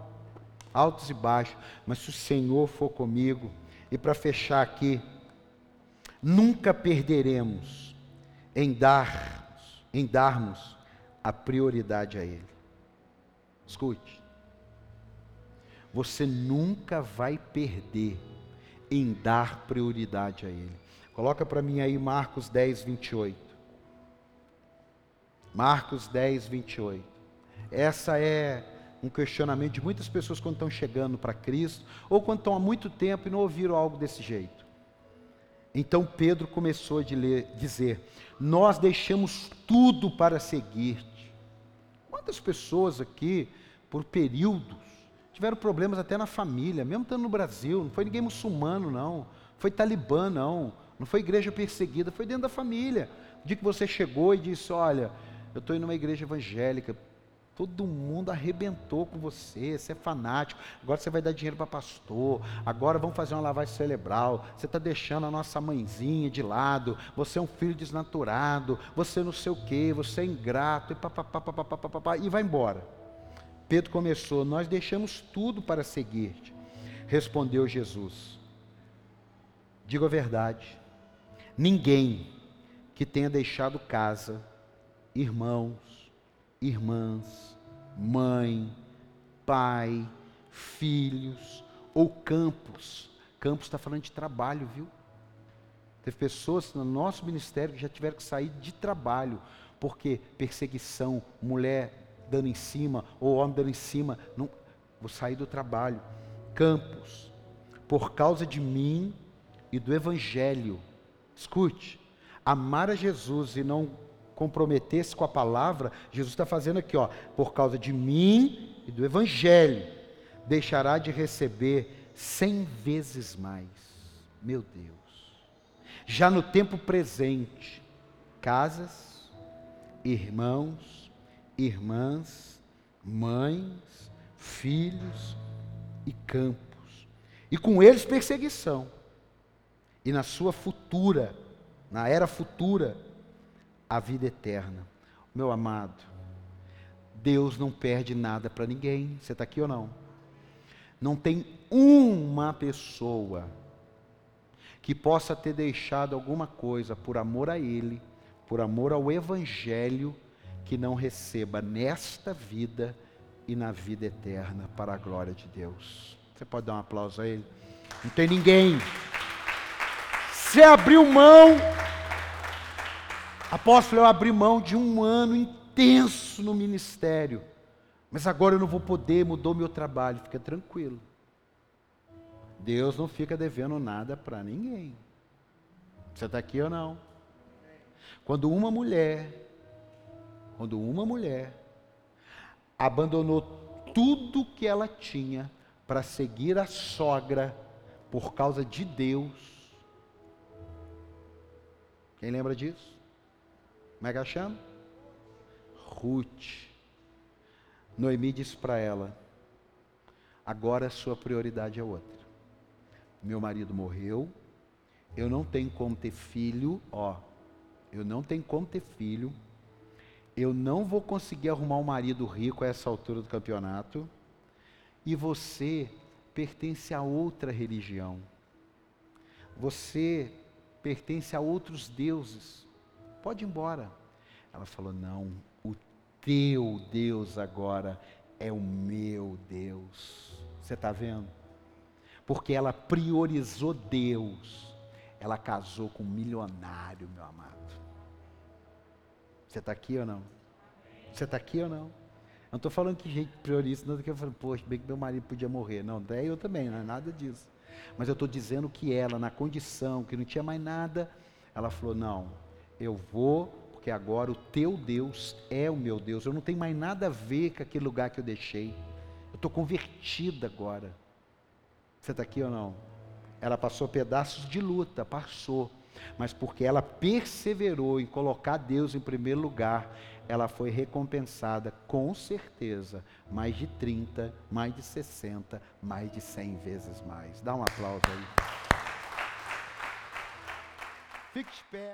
altos e baixos, mas se o Senhor for comigo, e para fechar aqui, nunca perderemos em darmos, em darmos a prioridade a Ele. Escute, você nunca vai perder em dar prioridade a Ele. Coloca para mim aí Marcos 10, 28. Marcos 10, 28. Essa é um questionamento de muitas pessoas quando estão chegando para Cristo, ou quando estão há muito tempo e não ouviram algo desse jeito. Então Pedro começou a dizer: Nós deixamos tudo para seguir-te. Quantas pessoas aqui, por períodos, tiveram problemas até na família, mesmo estando no Brasil, não foi ninguém muçulmano, não, foi talibã, não, não foi igreja perseguida, foi dentro da família. O dia que você chegou e disse: Olha, eu estou indo numa igreja evangélica, Todo mundo arrebentou com você, você é fanático. Agora você vai dar dinheiro para pastor. Agora vamos fazer uma lavagem cerebral. Você está deixando a nossa mãezinha de lado. Você é um filho desnaturado. Você não sei o quê. Você é ingrato. E, papapá, e vai embora. Pedro começou: Nós deixamos tudo para seguir-te. Respondeu Jesus: Digo a verdade. Ninguém que tenha deixado casa, irmãos, irmãs, mãe, pai, filhos ou campos. Campos está falando de trabalho, viu? Teve pessoas no nosso ministério que já tiveram que sair de trabalho, porque perseguição, mulher dando em cima, ou homem dando em cima, não, vou sair do trabalho. Campos, por causa de mim e do Evangelho. Escute, amar a Jesus e não comprometesse com a palavra, Jesus está fazendo aqui, ó, por causa de mim e do Evangelho, deixará de receber cem vezes mais. Meu Deus. Já no tempo presente, casas, irmãos, irmãs, mães, filhos e campos, e com eles perseguição. E na sua futura, na era futura, a vida eterna. Meu amado, Deus não perde nada para ninguém. Você está aqui ou não? Não tem uma pessoa que possa ter deixado alguma coisa por amor a Ele, por amor ao Evangelho, que não receba nesta vida e na vida eterna para a glória de Deus. Você pode dar um aplauso a Ele? Não tem ninguém. Você abriu mão, apóstolo, eu abri mão de um ano intenso no ministério, mas agora eu não vou poder, mudou meu trabalho. Fica tranquilo. Deus não fica devendo nada para ninguém. Você está aqui ou não? Quando uma mulher, quando uma mulher abandonou tudo que ela tinha para seguir a sogra por causa de Deus. Quem lembra disso? Como é que ela chama? Ruth. Noemi disse para ela: agora a sua prioridade é outra. Meu marido morreu, eu não tenho como ter filho, ó, eu não tenho como ter filho, eu não vou conseguir arrumar um marido rico a essa altura do campeonato, e você pertence a outra religião. Você pertence a outros deuses. Pode ir embora. Ela falou: Não, o teu Deus agora é o meu Deus. Você está vendo? Porque ela priorizou Deus. Ela casou com um milionário, meu amado. Você está aqui ou não? Você está aqui ou não? Eu não estou falando que gente prioriza, não que eu falo, poxa, bem que meu marido podia morrer. Não, daí eu também, não é nada disso. Mas eu estou dizendo que ela, na condição que não tinha mais nada, ela falou: não, eu vou, porque agora o teu Deus é o meu Deus. Eu não tenho mais nada a ver com aquele lugar que eu deixei. Eu estou convertida agora. Você está aqui ou não? Ela passou pedaços de luta, passou mas porque ela perseverou em colocar Deus em primeiro lugar, ela foi recompensada com certeza, mais de 30, mais de 60, mais de 100 vezes mais. Dá um aplauso aí. Fique pé.